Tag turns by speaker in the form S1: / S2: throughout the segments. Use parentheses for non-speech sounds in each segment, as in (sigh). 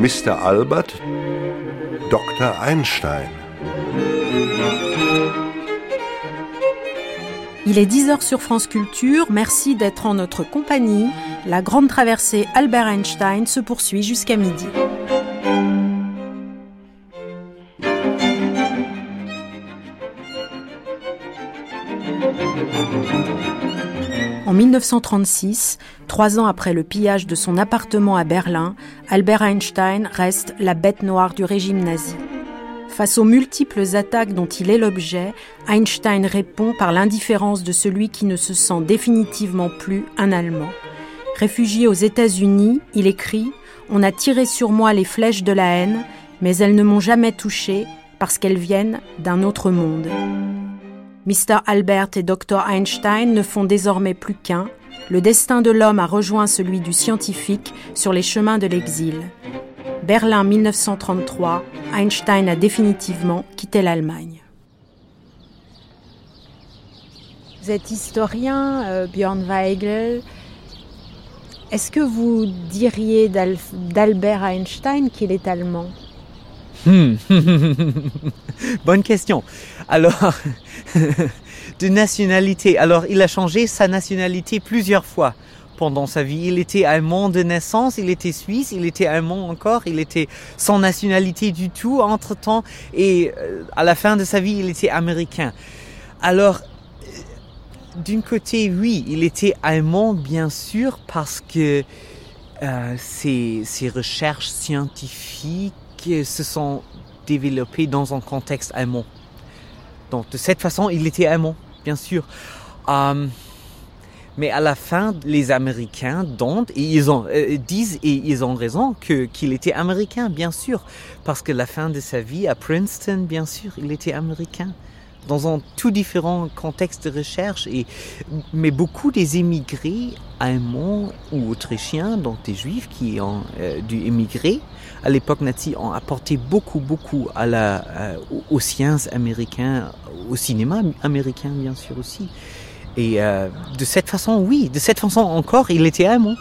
S1: Mr. Albert, Dr. Einstein.
S2: Il est 10h sur France Culture. Merci d'être en notre compagnie. La grande traversée Albert Einstein se poursuit jusqu'à midi. 1936, trois ans après le pillage de son appartement à Berlin, Albert Einstein reste la bête noire du régime nazi. Face aux multiples attaques dont il est l'objet, Einstein répond par l'indifférence de celui qui ne se sent définitivement plus un Allemand. Réfugié aux États-Unis, il écrit On a tiré sur moi les flèches de la haine, mais elles ne m'ont jamais touché parce qu'elles viennent d'un autre monde. Mr. Albert et Dr. Einstein ne font désormais plus qu'un. Le destin de l'homme a rejoint celui du scientifique sur les chemins de l'exil. Berlin 1933, Einstein a définitivement quitté l'Allemagne. Vous êtes historien, euh, Björn Weigel. Est-ce que vous diriez d'Albert Einstein qu'il est allemand?
S3: Hmm. (laughs) Bonne question. Alors, (laughs) de nationalité. Alors, il a changé sa nationalité plusieurs fois pendant sa vie. Il était allemand de naissance, il était suisse, il était allemand encore, il était sans nationalité du tout entre-temps et euh, à la fin de sa vie, il était américain. Alors, euh, d'une côté, oui, il était allemand bien sûr parce que euh, ses recherches scientifiques se sont développées dans un contexte allemand. Donc de cette façon, il était allemand, bien sûr. Euh, mais à la fin, les Américains ils euh, disent, et ils ont raison, qu'il était américain, bien sûr. Parce que la fin de sa vie à Princeton, bien sûr, il était américain. Dans un tout différent contexte de recherche. Et, mais beaucoup des immigrés allemands ou autrichiens, donc des juifs qui ont euh, dû émigrer, à l'époque nazie ont apporté beaucoup, beaucoup à la, euh, aux sciences américaines, au cinéma américain bien sûr aussi. Et euh, de cette façon, oui, de cette façon encore, il était allemand.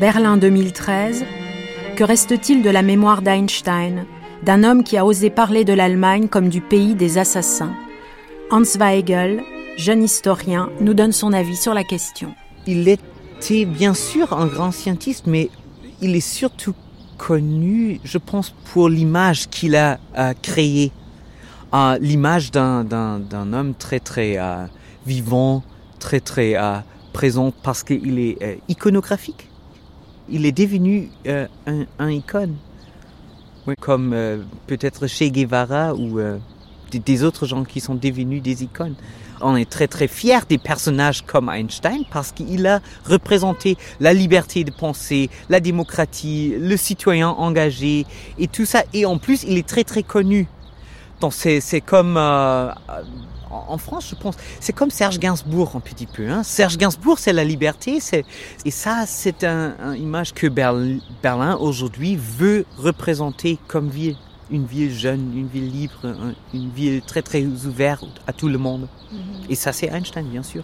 S2: Berlin 2013. Que reste-t-il de la mémoire d'Einstein, d'un homme qui a osé parler de l'Allemagne comme du pays des assassins? Hans Weigel, jeune historien, nous donne son avis sur la question.
S3: Il est c'est bien sûr un grand scientiste, mais il est surtout connu, je pense, pour l'image qu'il a euh, créée. Euh, l'image d'un, homme très très euh, vivant, très très présent parce qu'il est iconographique. Il est devenu un, icône. Comme peut-être chez Guevara ou des autres gens qui sont devenus des icônes on est très très fier des personnages comme Einstein parce qu'il a représenté la liberté de penser, la démocratie, le citoyen engagé et tout ça. Et en plus, il est très très connu. Donc c'est comme euh, en France, je pense, c'est comme Serge Gainsbourg un petit peu. Hein. Serge Gainsbourg, c'est la liberté, et ça, c'est une un image que Berlin aujourd'hui veut représenter comme ville une ville jeune, une ville libre, une ville très très ouverte à tout le monde. Mhm. Et ça c'est Einstein bien sûr.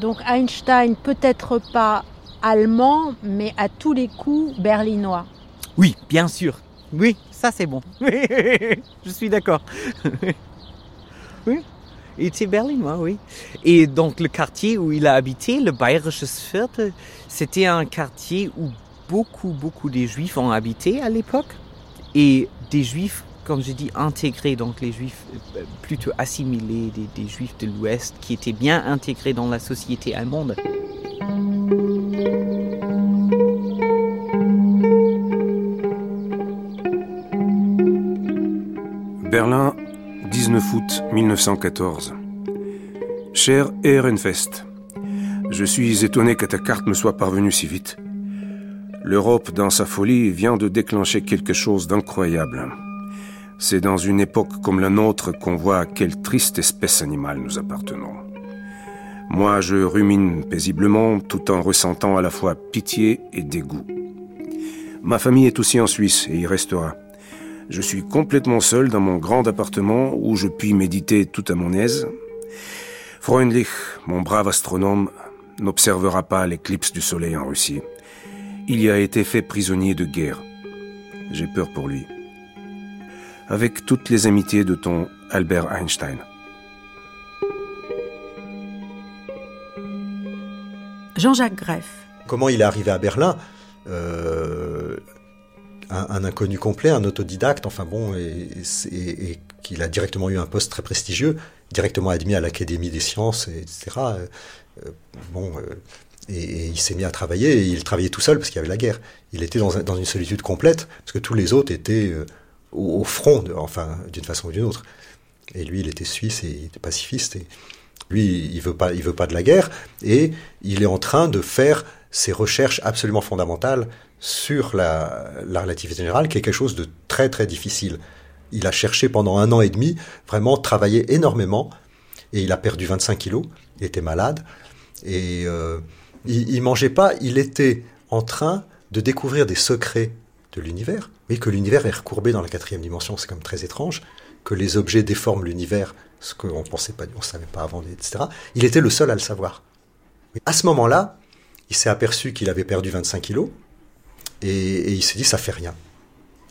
S2: Donc Einstein peut-être pas allemand, mais à tous les coups berlinois.
S3: Oui, bien sûr. Oui, ça c'est bon. (laughs) Je suis d'accord. (laughs) oui. Il était berlinois, oui. Et donc le quartier où il a habité, le Bayerisches Viertel, c'était un quartier où beaucoup, beaucoup des Juifs ont habité à l'époque. Et des juifs, comme je dis, intégrés, donc les juifs euh, plutôt assimilés, des, juifs de l'Ouest qui étaient bien intégrés dans la société allemande.
S4: Berlin, 19 août 1914. Cher Ehrenfest, je suis étonné que ta carte me soit parvenue si vite. L'Europe, dans sa folie, vient de déclencher quelque chose d'incroyable. C'est dans une époque comme la nôtre qu'on voit à quelle triste espèce animale nous appartenons. Moi, je rumine paisiblement tout en ressentant à la fois pitié et dégoût. Ma famille est aussi en Suisse et y restera. Je suis complètement seul dans mon grand appartement où je puis méditer tout à mon aise. Freundlich, mon brave astronome, n'observera pas l'éclipse du soleil en Russie il y a été fait prisonnier de guerre. J'ai peur pour lui. Avec toutes les amitiés de ton Albert Einstein.
S2: Jean-Jacques Greff.
S5: Comment il est arrivé à Berlin? Euh, un, inconnu complet, un autodidacte, enfin bon, et, qu'il a directement eu un poste très prestigieux, directement admis à l'Académie des sciences, etc. Euh, bon, euh, et, il s'est mis à travailler, et il travaillait tout seul parce qu'il y avait la guerre. Il était dans, une solitude complète, parce que tous les autres étaient au, front, enfin, d'une façon ou d'une autre. Et lui, il était suisse et il était pacifiste. Et lui, il veut pas, il veut pas de la guerre, et il est en train de faire ses recherches absolument fondamentales sur la, relativité générale, qui est quelque chose de très très difficile. Il a cherché pendant un an et demi, vraiment travaillé énormément, et il a perdu 25 kilos, il était malade, et euh, il, il mangeait pas, il était en train de découvrir des secrets de l'univers, mais que l'univers est recourbé dans la quatrième dimension, c'est comme très étrange, que les objets déforment l'univers, ce qu'on pensait pas, on savait pas avant, etc. Il était le seul à le savoir. À ce moment-là, il s'est aperçu qu'il avait perdu 25 kilos et, il s'est dit ça fait rien,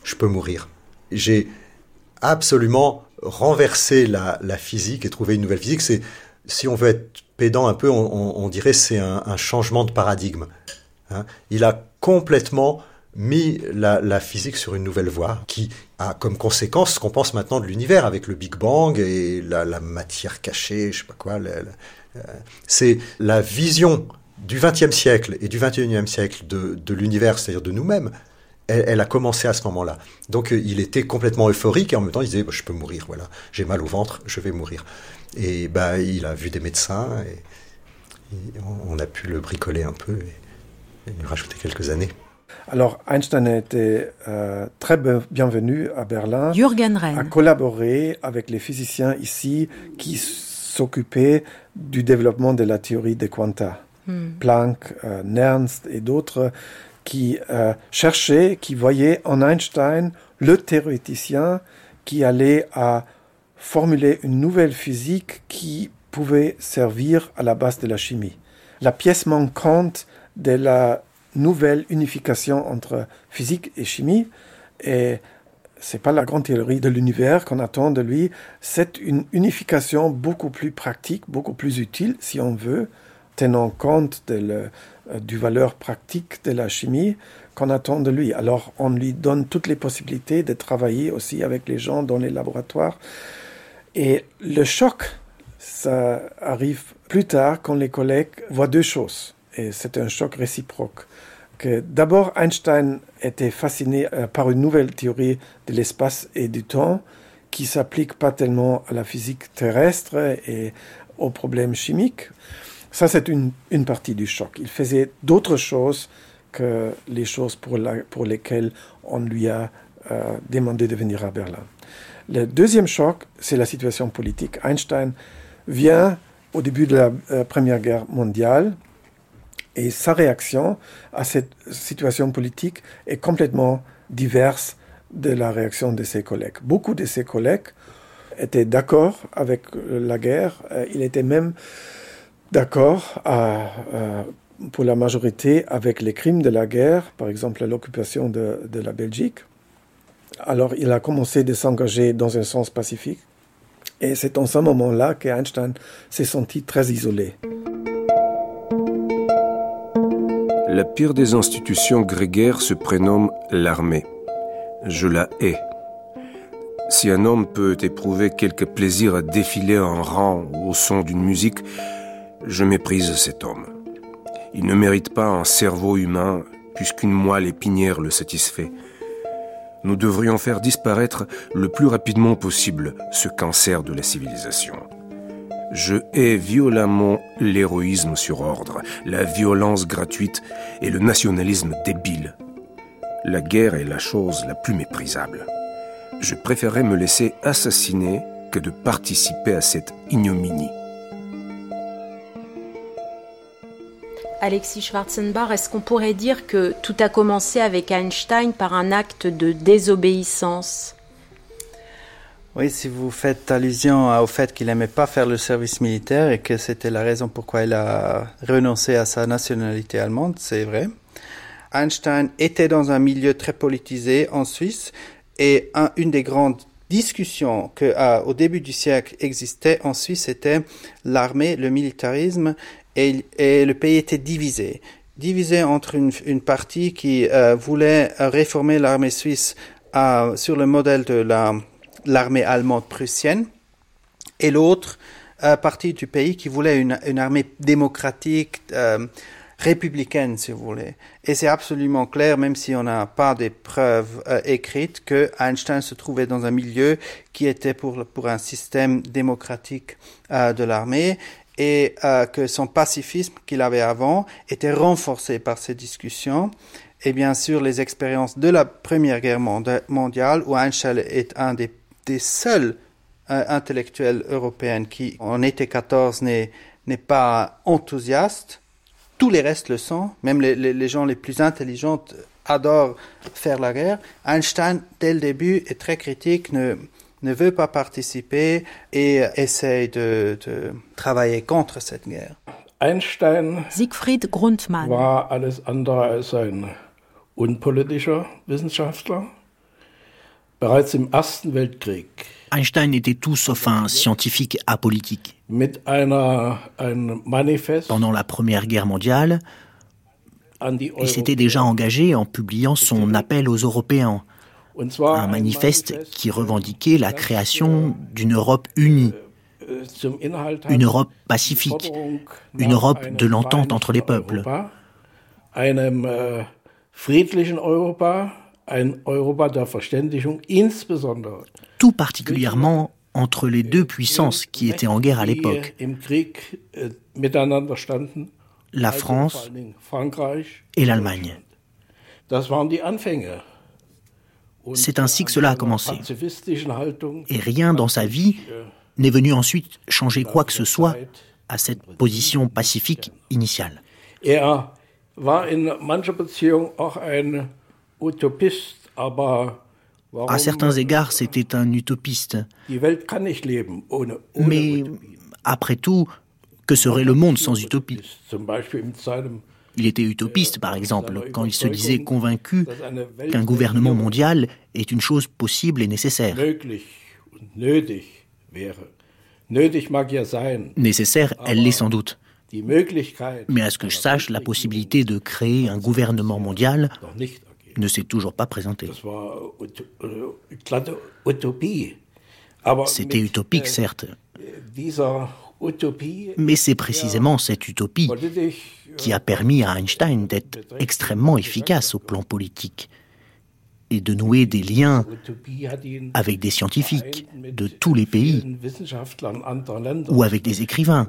S5: je peux mourir. J'ai absolument renversé la, physique et trouvé une nouvelle physique. Si on veut être pédant un peu, on, dirait c'est un, changement de paradigme. Hein. Il a complètement mis la, physique sur une nouvelle voie qui a comme conséquence ce qu'on pense maintenant de l'univers avec le Big Bang et la, matière cachée, je sais pas quoi. Euh, c'est la vision du XXe siècle et du XXIe siècle de, l'univers, c'est-à-dire de nous-mêmes, elle, a commencé à ce moment-là. Donc euh, il était complètement euphorique et en même temps il disait bah, je peux mourir, voilà, j'ai mal au ventre, je vais mourir. Et bah il a vu des médecins et, on a pu le bricoler un peu et, lui rajouter quelques années.
S6: Alors Einstein a été euh, très bienvenu à Berlin.
S2: Jürgen Renn.
S6: A collaboré avec les physiciens ici qui s'occupaient du développement de la théorie des quanta. Hmm. Planck, euh, Nernst et d'autres qui euh, cherchaient, qui voyaient en Einstein le théoréticien qui allait à formuler une nouvelle physique qui pouvait servir à la base de la chimie. La pièce manquante de la nouvelle unification entre physique et chimie, et c'est pas la grande théorie de l'univers qu'on attend de lui, c'est une unification beaucoup plus pratique, beaucoup plus utile, si on veut, tenant compte de le, euh, du valeur pratique de la chimie qu'on attend de lui. Alors on lui donne toutes les possibilités de travailler aussi avec les gens dans les laboratoires. Et le choc, ça arrive plus tard quand les collègues voient deux choses. Et c'est un choc réciproque. Que d'abord, Einstein était fasciné euh, par une nouvelle théorie de l'espace et du temps qui s'applique pas tellement à la physique terrestre et aux problèmes chimiques, ça, c'est une, une, partie du choc. Il faisait d'autres choses que les choses pour, la, pour lesquelles on lui a euh, demandé de venir à Berlin. Le deuxième choc, c'est la situation politique. Einstein vient au début de la euh, Première Guerre mondiale et sa réaction à cette situation politique est complètement diverse de la réaction de ses collègues. Beaucoup de ses collègues étaient d'accord avec la guerre. Euh, il était même d'accord pour la majorité avec les crimes de la guerre, par exemple l'occupation de, la Belgique. Alors il a commencé de s'engager dans un sens pacifique. Et c'est en ce moment-là qu'Einstein s'est senti très isolé.
S4: La pire des institutions grégaires se prénomme l'armée. Je la hais. Si un homme peut éprouver quelque plaisir à défiler en rang au son d'une musique, je méprise cet homme. Il ne mérite pas un cerveau humain puisqu'une moelle épinière le satisfait. Nous devrions faire disparaître le plus rapidement possible ce cancer de la civilisation. Je hais violemment l'héroïsme sur ordre, la violence gratuite et le nationalisme débile. La guerre est la chose la plus méprisable. Je préférerais me laisser assassiner que de participer à cette ignominie.
S2: Alexis Schwarzenbach, est-ce qu'on pourrait dire que tout a commencé avec Einstein par un acte de désobéissance?
S7: Oui, si vous faites allusion au fait qu'il n'aimait pas faire le service militaire et que c'était la raison pourquoi il a renoncé à sa nationalité allemande, c'est vrai. Einstein était dans un milieu très politisé en Suisse et une des grandes discussions que au début du siècle existait en Suisse était l'armée, le militarisme et, le pays était divisé. Divisé entre une, partie qui euh, voulait réformer l'armée suisse euh, sur le modèle de l'armée allemande prussienne et l'autre euh, partie du pays qui voulait une, armée démocratique, républicaine, si vous voulez. Et c'est absolument clair, même si on n'a pas des preuves écrites, que Einstein se trouvait dans un milieu qui était pour, pour un système démocratique de l'armée et euh, que son pacifisme qu'il avait avant était renforcé par ces discussions. Et bien sûr, les expériences de la Première Guerre mondiale, où Einstein est un des, seuls intellectuels européens qui, en été 14, n'est pas enthousiaste, tous les restes le sont, même les, gens les plus intelligents adorent faire la guerre. Einstein, dès le début, est très critique, ne veut pas participer et essaye de, travailler contre cette guerre.
S6: Einstein
S2: Siegfried Grundmann
S6: war alles andere als ein unpolitischer Wissenschaftler. Bereits im Ersten Weltkrieg
S8: Einstein était tout sauf un scientifique apolitique. Pendant la Première Guerre mondiale, il s'était déjà engagé en publiant son appel aux Européens, un manifeste qui revendiquait la création d'une Europe unie, une Europe pacifique, une Europe de l'entente entre les peuples. Tout particulièrement entre les deux puissances qui étaient en guerre à l'époque,
S6: äh,
S8: la France et l'Allemagne. C'est ainsi que cela a commencé. Et rien dans sa vie n'est venu ensuite changer quoi que ce soit à cette position pacifique initiale.
S6: Er
S8: à certains égards, c'était un utopiste. Mais après tout, que serait le monde sans utopie? Il était utopiste, par exemple, quand il se disait convaincu qu'un gouvernement mondial est une chose possible et nécessaire. Nécessaire, elle l'est sans doute. Mais à ce que je sache, la possibilité de créer un gouvernement mondial ne s'est toujours pas présenté. C'était utopique, certes. Mais c'est précisément cette utopie qui a permis à Einstein d'être extrêmement efficace au plan politique et de nouer des liens avec des scientifiques de tous les pays ou avec des écrivains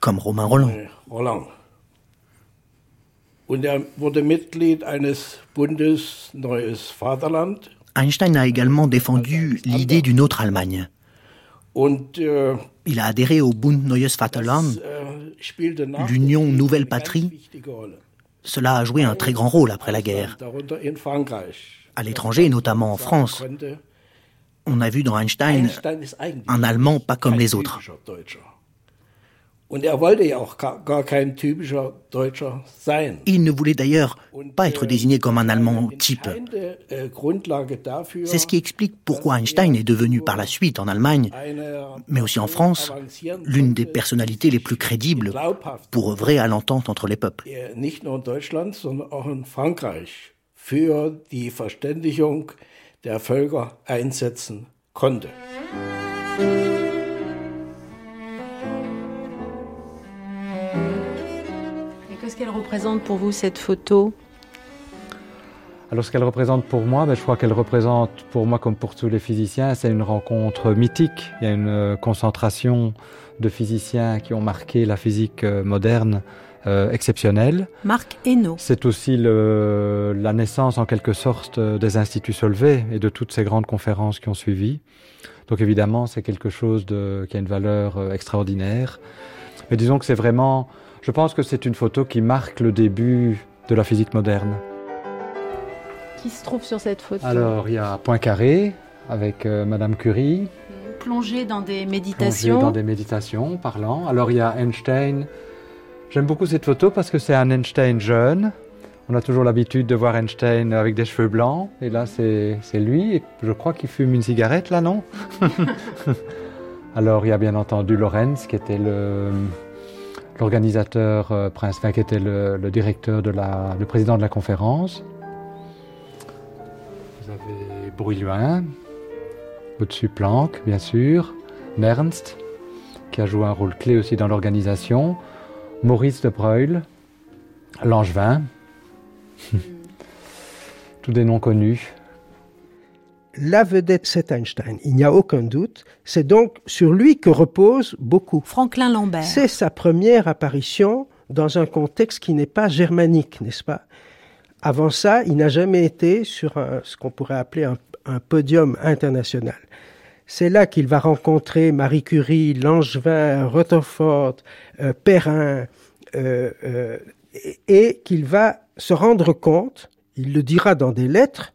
S8: comme Romain Roland.
S6: Er
S8: Einstein a également défendu l'idée d'une autre Allemagne.
S6: Äh,
S8: Il a adhéré au Bund Neues Vaterland,
S6: äh,
S8: l'Union Nouvelle Patrie. Cela a joué un très grand rôle après la guerre. À l'étranger, notamment en France, on a vu dans Einstein un Allemand pas comme les autres.
S6: Er
S8: Il ne voulait d'ailleurs pas être désigné comme un Allemand type.
S6: Äh,
S8: C'est ce qui explique pourquoi Einstein est devenu par la suite en Allemagne, mais aussi en France, l'une des personnalités les plus crédibles pour œuvrer à l'entente entre les peuples.
S6: für die Verständigung der Völker einsetzen konnte.
S2: Qu'est-ce qu'elle représente pour vous cette photo?
S9: Alors ce qu'elle représente pour moi, ben, je crois qu'elle représente pour moi comme pour tous les physiciens, c'est une rencontre mythique. Il y a une euh, concentration de physiciens qui ont marqué la physique euh, moderne euh, exceptionnelle.
S2: Marc Hainaut.
S9: C'est aussi le, la naissance en quelque sorte des instituts Solvay et de toutes ces grandes conférences qui ont suivi. Donc évidemment, c'est quelque chose de, qui a une valeur extraordinaire. Mais disons que c'est vraiment je pense que c'est une photo qui marque le début de la physique moderne.
S2: Qui se trouve sur cette photo
S9: Alors, il y a Poincaré avec euh, Madame Curie.
S2: Plongé dans des méditations.
S9: Plongé dans des méditations, parlant. Alors, il y a Einstein. J'aime beaucoup cette photo parce que c'est un Einstein jeune, On a toujours l'habitude de voir Einstein avec des cheveux blancs, et là c'est lui, et je crois qu'il fume une cigarette là, non? (laughs) Alors il y a bien entendu Lorenz qui était l'organisateur euh, principal, qui était le, directeur de la, le président de la conférence. Vous avez Brouilluin, au-dessus Planck, bien sûr, Nernst, qui a joué un rôle clé aussi dans l'organisation, Maurice de Breuil, Langevin, (laughs) tous des noms connus.
S10: La vedette, c'est Einstein, il n'y a aucun doute. C'est donc sur lui que repose beaucoup.
S2: Franklin Lambert.
S10: C'est sa première apparition dans un contexte qui n'est pas germanique, n'est-ce pas? Avant ça, il n'a jamais été sur ce qu'on pourrait appeler un, podium international. C'est là qu'il va rencontrer Marie Curie, Langevin, Rutherford, euh, Perrin, euh, euh, et qu'il va se rendre compte, il le dira dans des lettres,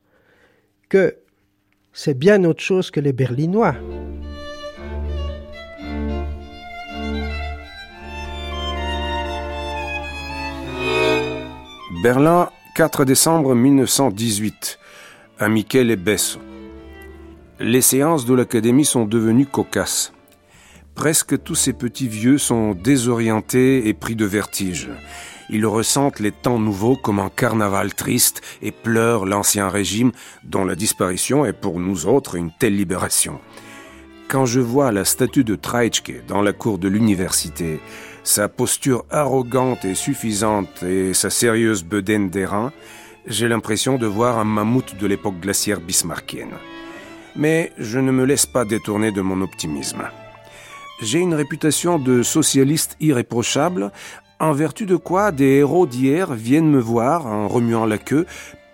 S10: que c'est bien autre chose que les Berlinois.
S4: Berlin, 4 décembre 1918, à Michel et Besso. Les séances de l'Académie sont devenues cocasses. Presque tous ces petits vieux sont désorientés et pris de vertige. Ils ressentent les temps nouveaux comme un carnaval triste et pleurent l'ancien régime dont la disparition est pour nous autres une telle libération. Quand je vois la statue de Treitschke dans la cour de l'université, sa posture arrogante et suffisante et sa sérieuse bedaine d'airain, j'ai l'impression de voir un mammouth de l'époque glaciaire bismarckienne. Mais je ne me laisse pas détourner de mon optimisme. J'ai une réputation de socialiste irréprochable, en vertu de quoi des héros d'hier viennent me voir en remuant la queue,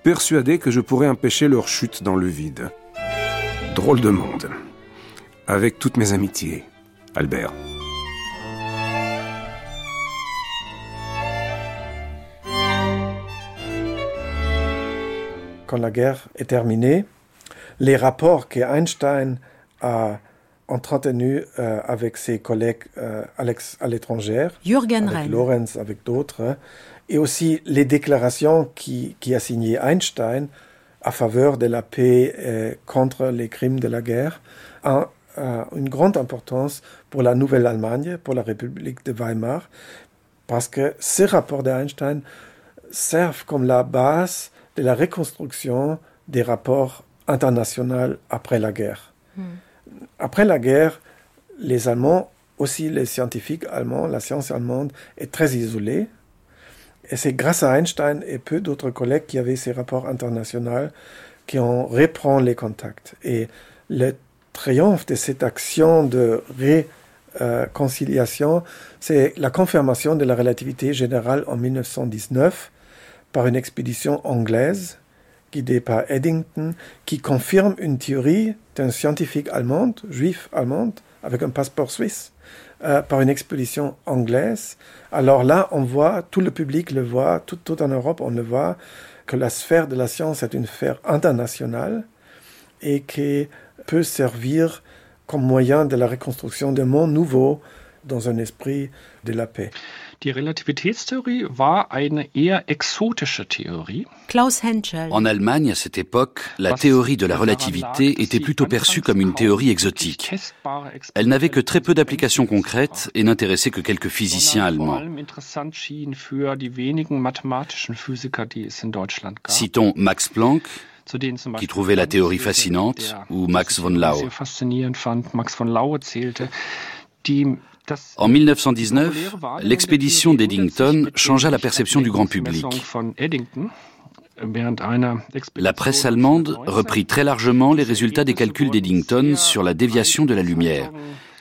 S4: persuadés que je pourrais empêcher leur chute dans le vide. Drôle de monde. Avec toutes mes amitiés, Albert.
S6: Quand la guerre est terminée, les rapports que Einstein a entretenu euh, avec ses collègues euh, Alex à l'étranger,
S2: Jürgen
S6: avec Lorenz, avec d'autres, hein, et aussi les déclarations qui, qui a signé Einstein à faveur de la paix et contre les crimes de la guerre, ont une grande importance pour la Nouvelle-Allemagne, pour la République de Weimar, parce que ces rapports d'Einstein servent comme la base de la reconstruction des rapports internationaux après la guerre. Hmm après la guerre, les Allemands, aussi les scientifiques allemands, la science allemande est très isolée. Et c'est grâce à Einstein et peu d'autres collègues qui avaient ces rapports internationaux qui ont repris les contacts. Et le triomphe de cette action de réconciliation, c'est la confirmation de la relativité générale en 1919 par une expédition anglaise guidée par Eddington, qui confirme une théorie d'un scientifique allemand, juif allemand, avec un passeport suisse, euh, par une expédition anglaise. Alors là, on voit, tout le public le voit, tout, tout en Europe, on le voit, que la sphère de la science est une sphère internationale et qui peut servir comme moyen de la reconstruction d'un monde nouveau dans un esprit de la paix.
S11: Die Relativitätstheorie war eine eher exotische Théorie.
S2: Klaus Henschel.
S12: En Allemagne, à cette époque, la théorie de la relativité était plutôt perçue comme une théorie exotique. Elle n'avait que très peu d'applications concrètes et n'intéressait que quelques physiciens allemands. Citons Max Planck, qui trouvait la théorie fascinante, ou Max von Laue. En 1919, l'expédition d'Eddington changea la perception du grand public. La presse allemande reprit très largement les résultats des calculs d'Eddington sur la déviation de la lumière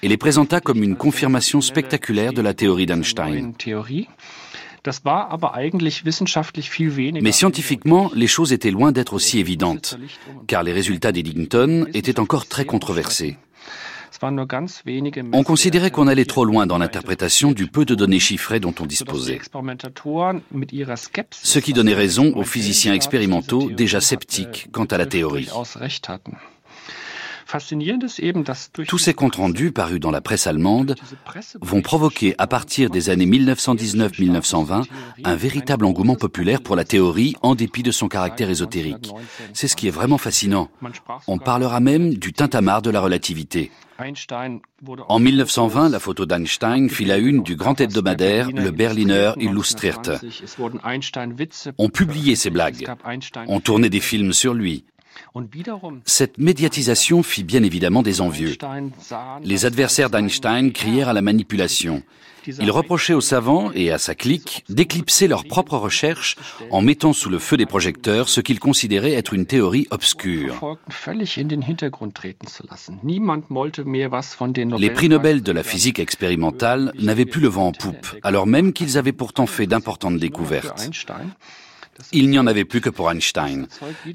S12: et les présenta comme une confirmation spectaculaire de la théorie d'Einstein. Mais scientifiquement, les choses étaient loin d'être aussi évidentes, car les résultats d'Eddington étaient encore très controversés. On considérait qu'on allait trop loin dans l'interprétation du peu de données chiffrées dont on disposait. Ce qui donnait raison aux physiciens expérimentaux déjà sceptiques quant à la théorie. Tous ces comptes rendus parus dans la presse allemande vont provoquer à partir des années 1919-1920 un véritable engouement populaire pour la théorie en dépit de son caractère ésotérique. C'est ce qui est vraiment fascinant. On parlera même du tintamarre de la relativité. En 1920, la photo d'Einstein fit la une du grand hebdomadaire, le Berliner Illustrierte. On publiait ses blagues. On tournait des films sur lui. Cette médiatisation fit bien évidemment des envieux. Les adversaires d'Einstein crièrent à la manipulation. Ils reprochaient aux savants et à sa clique d'éclipser leurs propres recherches en mettant sous le feu des projecteurs ce qu'ils considéraient être une théorie obscure. Les prix Nobel de la physique expérimentale n'avaient plus le vent en poupe, alors même qu'ils avaient pourtant fait d'importantes découvertes. Il n'y en avait plus que pour Einstein.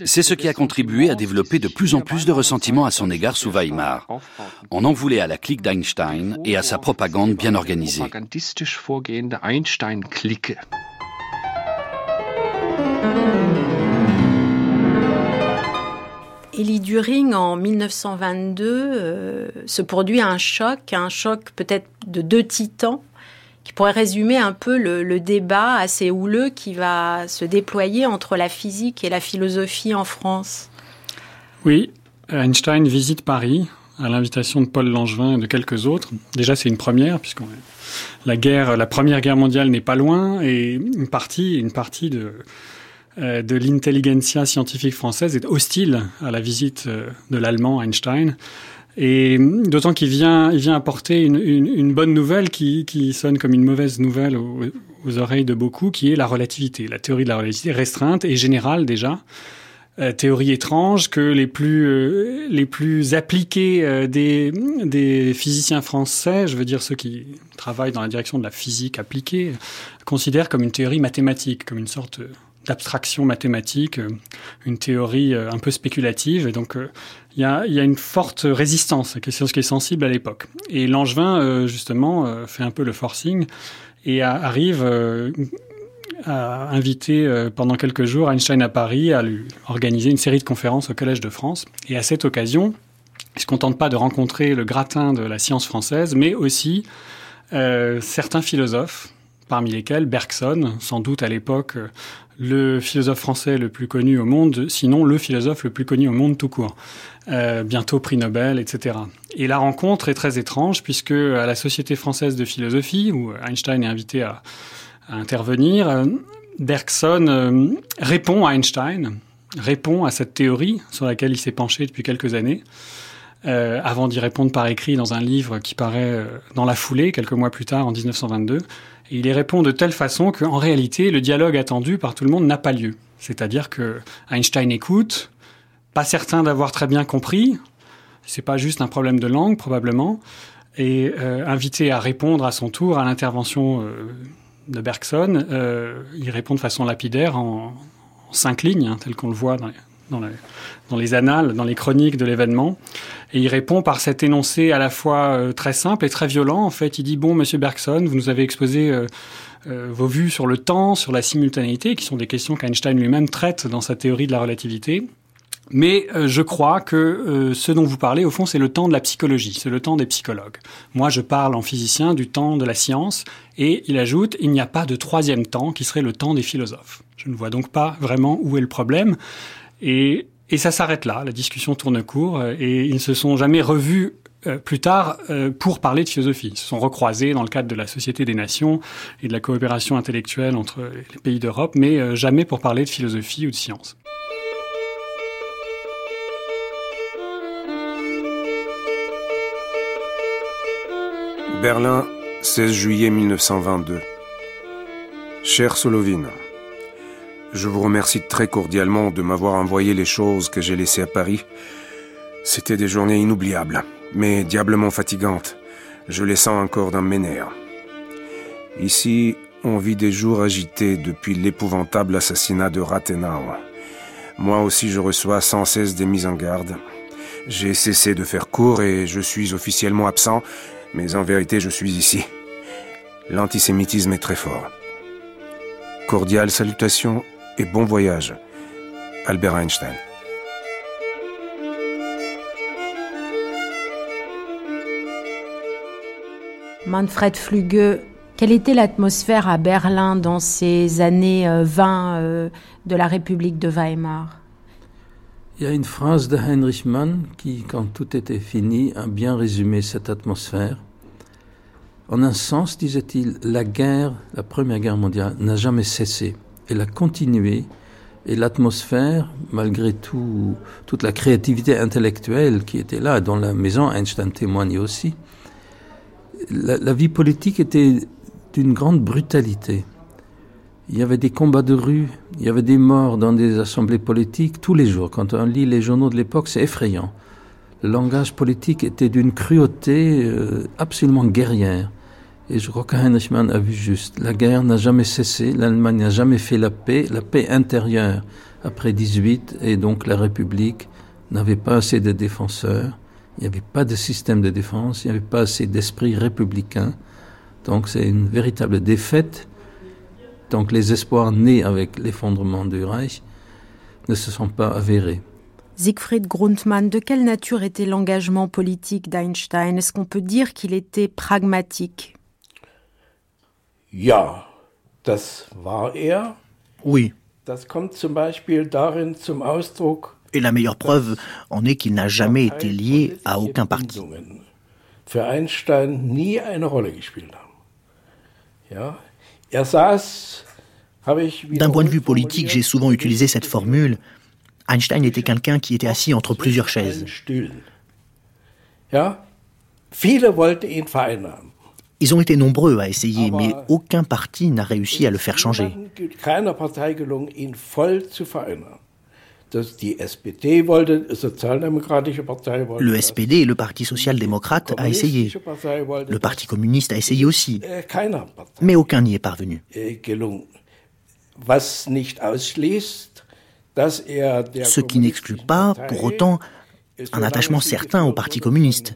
S12: C'est ce qui a contribué à développer de plus en plus de ressentiment à son égard sous Weimar. On en voulait à la clique d'Einstein et à sa propagande bien organisée.
S2: Elie During, en 1922, euh, se produit un choc, un choc peut-être de deux titans qui pourrait résumer un peu le, débat assez houleux qui va se déployer entre la physique et la philosophie en France.
S13: Oui, Einstein visite Paris à l'invitation de Paul Langevin et de quelques autres. Déjà, c'est une première, puisque la guerre, la première guerre mondiale n'est pas loin, et une partie, une partie de, euh, de l'intelligentsia scientifique française est hostile à la visite euh, de l'allemand Einstein. Et d'autant qu'il vient, il vient apporter une, bonne nouvelle qui, sonne comme une mauvaise nouvelle aux, oreilles de beaucoup, qui est la relativité, la théorie de la relativité restreinte et générale déjà. Euh, théorie étrange que les plus euh, les plus appliqués euh, des physiciens français, je veux dire ceux qui travaillent dans la direction de la physique appliquée, considèrent comme une théorie mathématique, comme une sorte d'abstraction mathématique, une théorie un peu spéculative. Et donc, il y a, une forte résistance, quelque chose qui est sensible à l'époque. Et Langevin, euh, justement, euh, fait un peu le forcing et arrive euh, à inviter pendant quelques jours Einstein à Paris à lui organiser une série de conférences au Collège de France. Et à cette occasion, il se contente pas de rencontrer le gratin de la science française, mais aussi certains philosophes, parmi lesquels Bergson, sans doute à l'époque le philosophe français le plus connu au monde, sinon le philosophe le plus connu au monde tout court. Euh, bientôt prix Nobel, etc. Et la rencontre est très étrange puisque à la Société française de philosophie, où Einstein est invité à, intervenir, euh, Bergson euh, répond à Einstein, répond à cette théorie sur laquelle il s'est penché depuis quelques années. avant d'y répondre par écrit dans un livre qui paraît dans la foulée, quelques mois plus tard, en 1922, il y répond de telle façon qu'en réalité, le dialogue attendu par tout le monde n'a pas lieu. C'est-à-dire que Einstein écoute, pas certain d'avoir très bien compris, c'est pas juste un problème de langue probablement, et euh, invité à répondre à son tour à l'intervention euh, de Bergson, euh, il répond de façon lapidaire en, cinq lignes, hein, tel qu'on le voit dans dans, les annales, dans les chroniques de l'événement. Et il répond par cet énoncé à la fois euh, très simple et très violent. En fait, il dit bon, Monsieur Bergson, vous nous avez exposé euh, euh, vos vues sur le temps, sur la simultanéité, qui sont des questions qu'Einstein lui-même traite dans sa théorie de la relativité. Mais je crois que ce dont vous parlez, au fond, c'est le temps de la psychologie, c'est le temps des psychologues. Moi, je parle en physicien du temps de la science, et il ajoute, il n'y a pas de troisième temps qui serait le temps des philosophes. Je ne vois donc pas vraiment où est le problème. Et, ça s'arrête là, la discussion tourne court, euh, et ils ne se sont jamais revus euh, plus tard euh, pour parler de philosophie. Ils se sont recroisés dans le cadre de la Société des Nations et de la coopération intellectuelle entre les pays d'Europe, mais jamais pour parler de philosophie ou de science.
S4: Berlin, 16 juillet 1922. Cher Solovine, je vous remercie très cordialement de m'avoir envoyé les choses que j'ai laissées à Paris. C'était des journées inoubliables, mais diablement fatigantes. Je les sens encore dans mes nerfs. Ici, on vit des jours agités depuis l'épouvantable assassinat de Rathenau. Moi aussi, je reçois sans cesse des mises en garde. J'ai cessé de faire court et je suis officiellement absent, mais en vérité, je suis ici. L'antisémitisme est très fort. Cordiale salutation et bon voyage. Albert Einstein.
S2: Manfred Flügge, quelle était l'atmosphère à Berlin dans ces années euh, 20 euh, de la République de Weimar?
S14: Il y a une phrase de Heinrich Mann qui, quand tout était fini, a bien résumé cette atmosphère. En un sens, disait-il, la guerre, la Première Guerre mondiale, n'a jamais cessé. Elle a continué et l'atmosphère, malgré tout, toute la créativité intellectuelle qui était là, dont la maison Einstein témoignait aussi, la, vie politique était d'une grande brutalité. Il y avait des combats de rue, il y avait des morts dans des assemblées politiques tous les jours. Quand on lit les journaux de l'époque, c'est effrayant. Le langage politique était d'une cruauté euh, absolument guerrière. Et je crois qu'Heinrich Mann a vu juste. La guerre n'a jamais cessé, l'Allemagne n'a jamais fait la paix, la paix intérieure après 18, et donc la République n'avait pas assez de défenseurs. Il n'y avait pas de système de défense, il n'y avait pas assez d'esprit républicain. Donc c'est une véritable défaite. Donc les espoirs nés avec l'effondrement du Reich ne se sont pas avérés.
S2: Siegfried Grundmann, de quelle nature était l'engagement politique d'Einstein? Est-ce qu'on peut dire qu'il était pragmatique?
S15: Ja, das war er.
S8: Oui.
S15: Das kommt zum Beispiel darin zum Ausdruck,
S8: et la meilleure preuve en est qu'il n'a jamais été lié à aucun parti.
S15: Er
S8: D'un point de vue politique, j'ai souvent utilisé cette formule. Einstein était quelqu'un qui était assis entre plusieurs chaises. Ils ont été nombreux à essayer, mais aucun parti n'a réussi à le faire changer.
S15: Le
S8: SPD, le Parti social-démocrate, a essayé. Le Parti communiste a essayé aussi.
S15: Äh,
S8: Mais aucun n'y est parvenu.
S15: Äh,
S8: er Ce qui n'exclut pas, pour autant, un attachement certain au Parti communiste,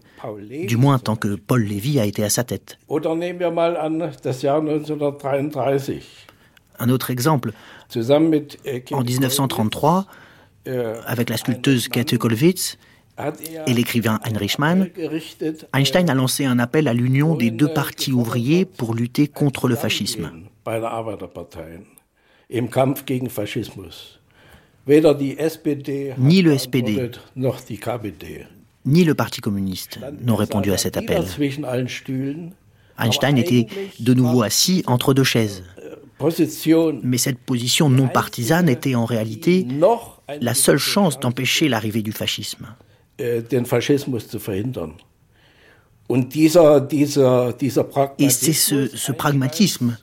S8: du moins tant que Paul Lévy a été à sa tête. Un autre exemple,
S15: äh,
S8: en 1933, euh, avec la sculpteuse Käthe Kollwitz et l'écrivain Heinrich Mann, Einstein a lancé un appel à l'union des deux partis ouvriers pour lutter contre le fascisme. Ni le SPD, ni le Parti communiste n'ont répondu à cet appel. Einstein était de nouveau assis entre deux chaises. Mais cette position non partisane était en réalité la seule chance d'empêcher l'arrivée du fascisme.
S15: Äh,
S8: Et c'est ce, pragmatisme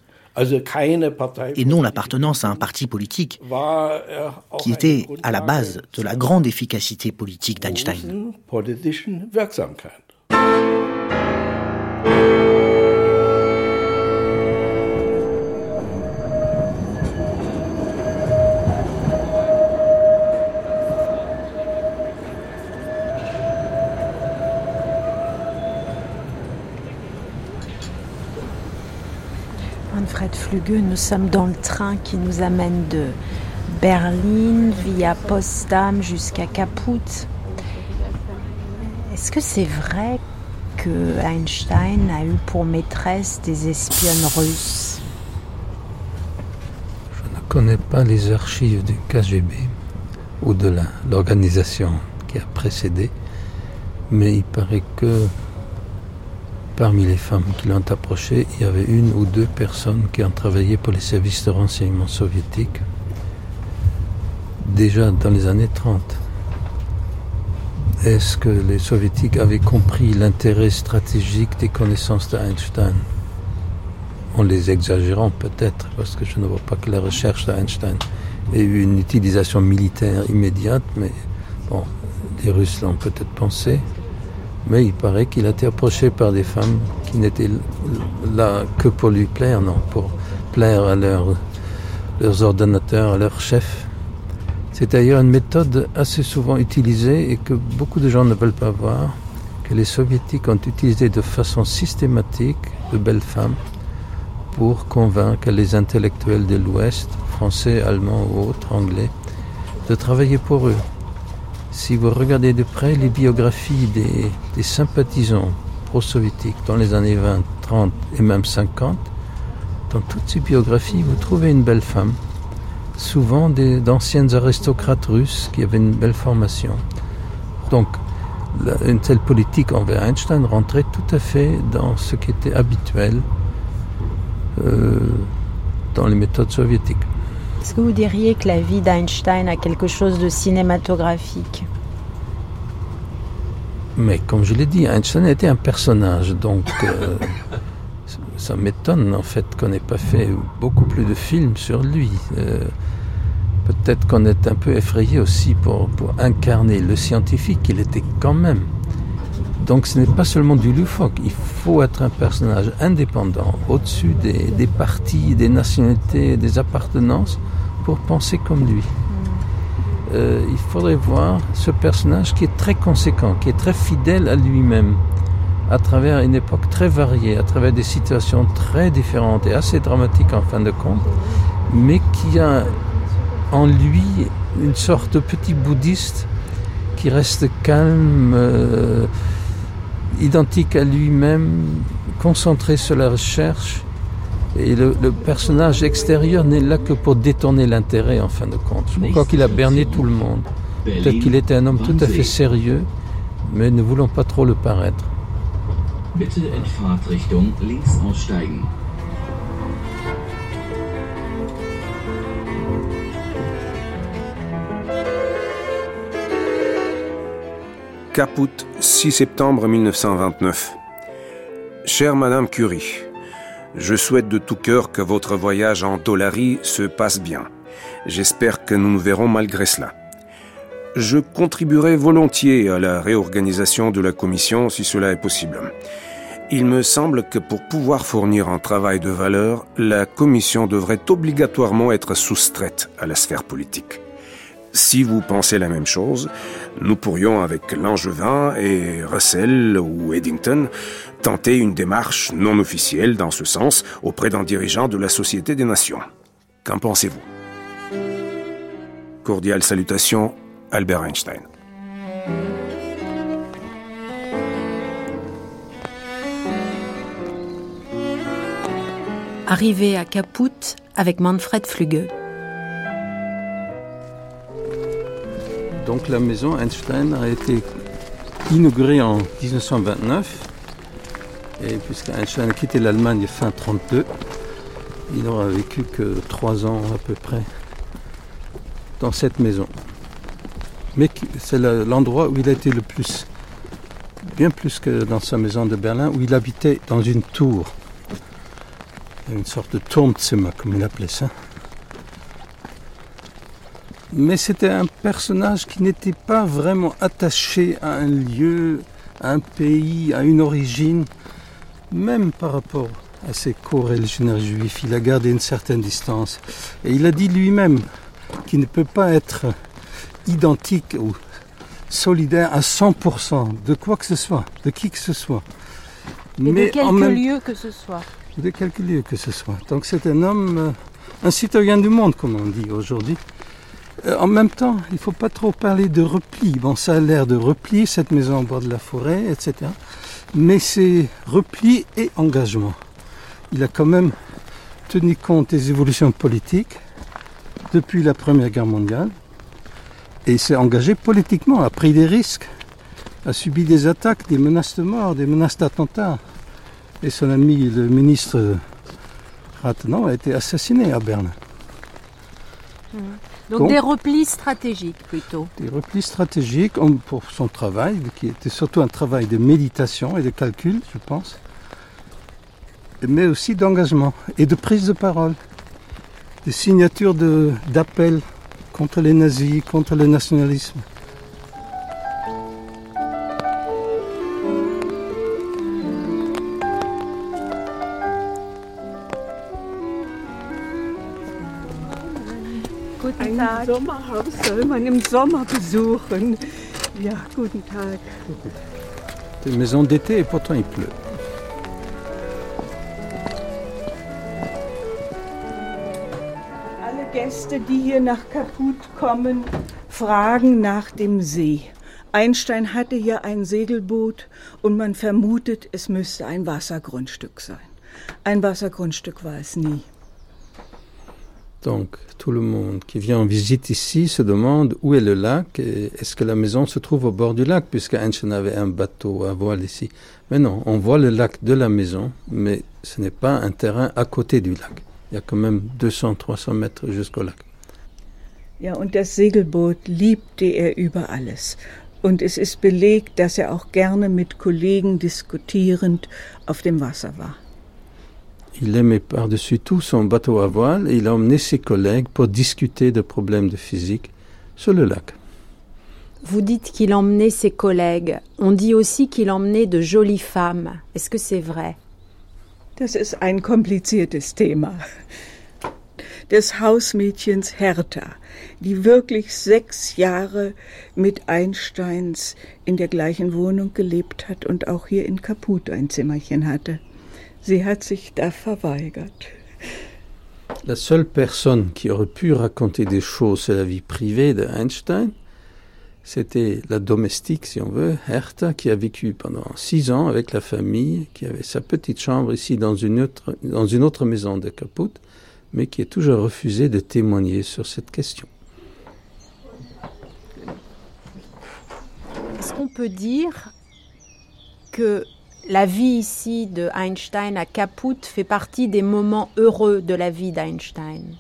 S8: et non l'appartenance à un parti politique
S15: er
S8: qui était à la base de la grande efficacité politique d'Einstein.
S2: Nous sommes dans le train qui nous amène de Berlin via Potsdam jusqu'à Kaput. Est-ce que c'est vrai que Einstein a eu pour maîtresse des espionnes russes?
S14: Je ne connais pas les archives du KGB ou de l'organisation qui a précédé, mais il paraît que Parmi les femmes qui l'ont approché, il y avait une ou deux personnes qui ont travaillé pour les services de renseignement soviétiques déjà dans les années 30. Est-ce que les soviétiques avaient compris l'intérêt stratégique des connaissances d'Einstein? En les exagérant peut-être, parce que je ne vois pas que la recherche d'Einstein ait eu une utilisation militaire immédiate, mais bon, les Russes l'ont peut-être pensé. Mais il paraît qu'il a été approché par des femmes qui n'étaient là que pour lui plaire, non, pour plaire à leurs ordonnateurs, à leurs chefs. C'est d'ailleurs une méthode assez souvent utilisée et que beaucoup de gens ne veulent pas voir, que les soviétiques ont utilisé de façon systématique de belles femmes pour convaincre les intellectuels de l'Ouest, français, allemands ou autres, anglais, de travailler pour eux. Si vous regardez de près les biographies des, sympathisants pro-soviétiques dans les années 20, 30 et même 50, dans toutes ses biographies, vous trouvez une belle femme. Souvent d'anciennes aristocrates russes qui avaient une belle formation. Donc, une telle politique envers Einstein rentrait tout à fait dans ce qui était habituel euh, dans les méthodes soviétiques.
S2: Est-ce que vous diriez que la vie d'Einstein a quelque chose de cinématographique
S14: Mais comme je l'ai dit, Einstein était un personnage, donc euh, (laughs) ça m'étonne en fait qu'on n'ait pas fait beaucoup plus de films sur lui. Euh, peut-être qu'on est un peu effrayé aussi pour, pour incarner le scientifique qu'il était quand même. Donc ce n'est pas seulement du loufoque, il faut être un personnage indépendant, au-dessus des, des partis, des nationalités, des appartenances, pour penser comme lui. Euh, il faudrait voir ce personnage qui est très conséquent, qui est très fidèle à lui-même, à travers une époque très variée, à travers des situations très différentes et assez dramatiques en fin de compte, mais qui a en lui une sorte de petit bouddhiste qui reste calme, euh, identique à lui-même, concentré sur la recherche. Et le, personnage extérieur n'est là que pour détourner l'intérêt en fin de compte. Je crois qu'il a berné tout le monde. Peut-être qu'il était un homme tout à fait sérieux, mais ne voulons pas trop le paraître.
S4: Caput, 6 septembre 1929. Chère Madame Curie, je souhaite de tout cœur que votre voyage en Dollary se passe bien. J'espère que nous nous verrons malgré cela. Je contribuerai volontiers à la réorganisation de la commission si cela est possible. Il me semble que pour pouvoir fournir un travail de valeur, la commission devrait obligatoirement être soustraite à la sphère politique. Si vous pensez la même chose, nous pourrions, avec Langevin et Russell ou Eddington, tenter une démarche non officielle dans ce sens auprès d'un dirigeant de la Société des Nations. Qu'en pensez-vous? Cordiale salutation, Albert Einstein.
S2: Arrivé à Caput avec Manfred Flügge.
S14: Donc la maison Einstein a été inaugurée en 1929. Et puisque Einstein a quitté l'Allemagne fin 1932, il n'aura vécu que trois ans à peu près dans cette maison. Mais c'est l'endroit où il a été le plus, bien plus que dans sa maison de Berlin, où il habitait dans une tour, une sorte de Turmzimmer, comme il appelait ça mais c'était un personnage qui n'était pas vraiment attaché à un lieu, à un pays, à une origine, même par rapport à ses co-religionnaires juifs. Il a gardé une certaine distance. Et il a dit lui-même qu'il ne peut pas être identique ou solidaire à 100% de quoi que ce soit, de qui que ce soit.
S2: mais de quelque lieu que ce soit.
S14: De quelque lieu que ce soit. Donc c'est un homme, euh, un citoyen du monde, comme on dit aujourd'hui. Euh, en même temps, il ne faut pas trop parler de repli. Bon, ça a l'air de repli, cette maison en bord de la forêt, etc. Mais c'est repli et engagement. Il a quand même tenu compte des évolutions politiques depuis la Première Guerre mondiale et s'est engagé politiquement, a pris des risques, a subi des attaques, des menaces de mort, des menaces d'attentat. Et son ami, le ministre Rathenau, a été assassiné à Berlin.
S2: Mmh. Donc, des replis stratégiques plutôt.
S14: Des replis stratégiques pour son travail, qui était surtout un travail de méditation et de calcul, je pense, mais aussi d'engagement et de prise de parole, des signatures d'appel contre les nazis, contre le nationalisme.
S16: Tag. Sommerhaus soll man im Sommer besuchen. Ja, guten Tag.
S14: Une maison d'été et pourtant il pleut.
S16: Alle Gäste, die hier nach Kaput kommen, fragen nach dem See. Einstein hatte hier ein Segelboot und man vermutet, es müsste ein Wassergrundstück sein. Ein Wassergrundstück war es nie.
S14: Donc tout le monde qui vient en visite ici se demande où est le lac et est-ce que la maison se trouve au bord du lac puisque Einstein avait un bateau à voile ici. Mais non, on voit le lac de la maison, mais ce n'est pas un terrain à côté du lac. Il y a quand même 200-300 mètres jusqu'au lac.
S16: Ja, und das Segelboot liebte er über alles. Und es ist belegt, dass er auch gerne mit Kollegen diskutierend auf dem Wasser war.
S14: Il aimait par-dessus tout son bateau à voile et il a emmené ses collègues pour discuter de problèmes de physique sur le lac.
S2: Vous dites qu'il emmenait ses collègues. On dit aussi qu'il emmenait de jolies femmes. Est-ce que c'est vrai
S16: Das ist ein kompliziertes Thema. Des Hausmädchens Hertha, die wirklich sechs Jahre mit Einsteins in der gleichen Wohnung gelebt hat und auch hier in Kaput ein Zimmerchen hatte. Sie hat sich da verweigert.
S14: La seule personne qui aurait pu raconter des choses sur la vie privée de Einstein, c'était la domestique, si on veut, Hertha, qui a vécu pendant six ans avec la famille, qui avait sa petite chambre ici dans une autre, dans une autre maison de Caput, mais qui a toujours refusé de témoigner sur cette question.
S2: Est-ce qu'on peut dire que la vie ici de Einstein à Caput fait partie des moments heureux de la vie d'Einstein.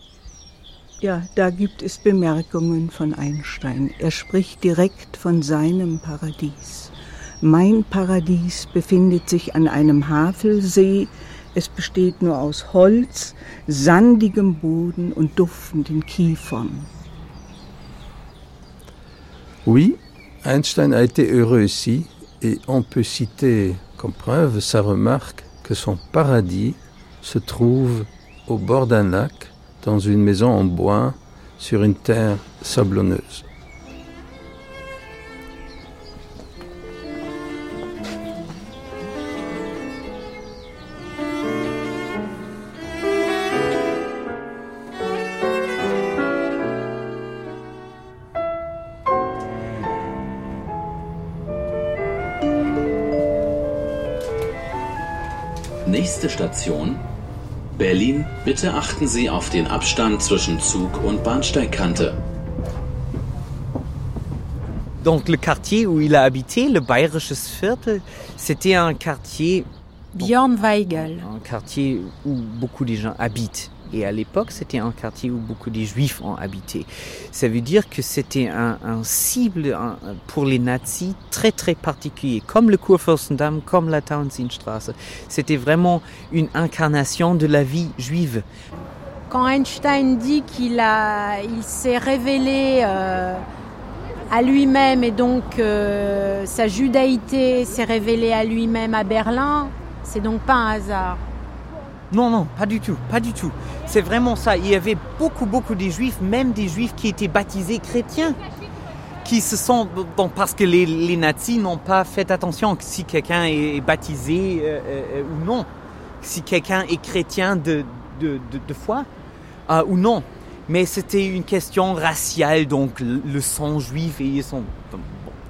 S16: Ja, da gibt es Bemerkungen von Einstein. Er spricht direkt von seinem Paradies. Mein Paradies befindet sich an einem Havelsee. Es besteht nur aus Holz, sandigem Boden und duftenden Kiefern.
S14: Oui, Einstein a été heureux ici et on peut citer comme preuve sa remarque que son paradis se trouve au bord d'un lac, dans une maison en bois, sur une terre sablonneuse.
S12: Station Berlin. Bitte achten Sie auf den Abstand zwischen Zug und Bahnsteigkante.
S3: Donc le quartier où il a habité, le Bayerisches Viertel, c'était un quartier
S2: Björn Weigel.
S3: Un quartier où beaucoup de gens habitent. Et à l'époque, c'était un quartier où beaucoup de juifs ont habité. Ça veut dire que c'était un, cible pour les nazis très très particulier, comme le Kurfürstendamm, comme la Tauentzienstraße. C'était vraiment une incarnation de la vie juive.
S2: Quand Einstein dit qu'il s'est révélé euh, à lui-même et donc euh, sa judaïté s'est révélée à lui-même à Berlin, c'est donc pas un hasard.
S3: Non, non, pas du tout, pas du tout. C'est vraiment ça. Il y avait beaucoup, beaucoup de juifs, même des juifs qui étaient baptisés chrétiens, qui se sont, parce que les, les nazis n'ont pas fait attention si quelqu'un est baptisé euh, euh, ou non, si quelqu'un est chrétien de, de, de, foi euh, ou non. Mais c'était une question raciale, donc le, le sang juif et ils sont, bon,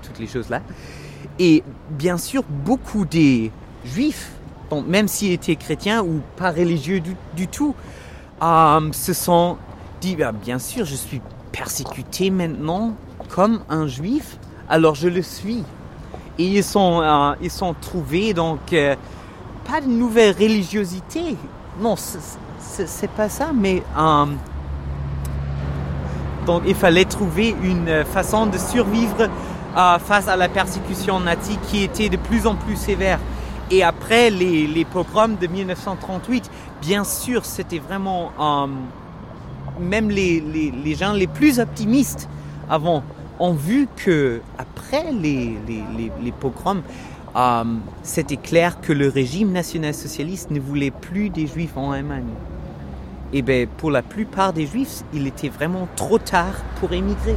S3: toutes les choses là. Et bien sûr, beaucoup des juifs même s'ils étaient chrétiens ou pas religieux du, tout, euh, se sont dit, bah, bien sûr, je suis persécuté maintenant comme un juif, alors je le suis. Et ils sont, euh, ils sont trouvés donc euh, pas de nouvelle religiosité. Non, c'est pas ça, mais donc il fallait trouver une façon de survivre face à la persécution nazie qui était de plus en plus sévère. Et après les, les pogroms de 1938, bien sûr, c'était vraiment euh, même les, gens les plus optimistes avant ont vu que après les, les, pogroms, euh, c'était clair que le régime national-socialiste ne voulait plus des juifs en Allemagne. Et bien, pour la plupart des juifs, il était vraiment trop tard pour émigrer.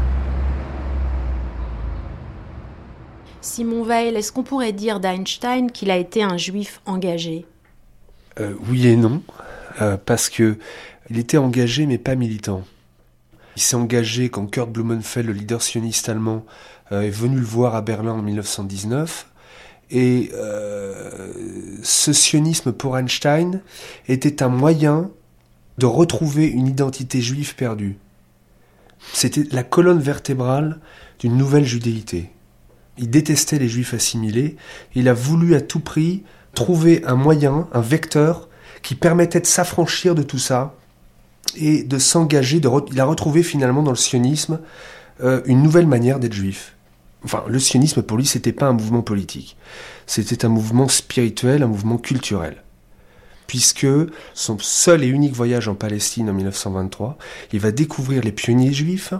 S2: Simon Weil, est-ce qu'on pourrait dire d'Einstein qu'il a été un juif engagé?
S17: Euh, Oui et non, euh, parce que il était engagé mais pas militant. Il s'est engagé quand Kurt Blumenfeld, le leader sioniste allemand, euh, est venu le voir à Berlin en 1919. Et ce sionisme pour Einstein était un moyen de retrouver une identité juive perdue. C'était la colonne vertébrale d'une nouvelle judéité. Il détestait les juifs assimilés. Il a voulu à tout prix trouver un moyen, un vecteur qui permettait de s'affranchir de tout ça et de s'engager. De il a retrouvé finalement dans le sionisme euh, une nouvelle manière d'être juif. Enfin, le sionisme pour lui, c'était pas un mouvement politique. C'était un mouvement spirituel, un mouvement culturel. Puisque son seul et unique voyage en Palestine en 1923, il va découvrir les pionniers juifs,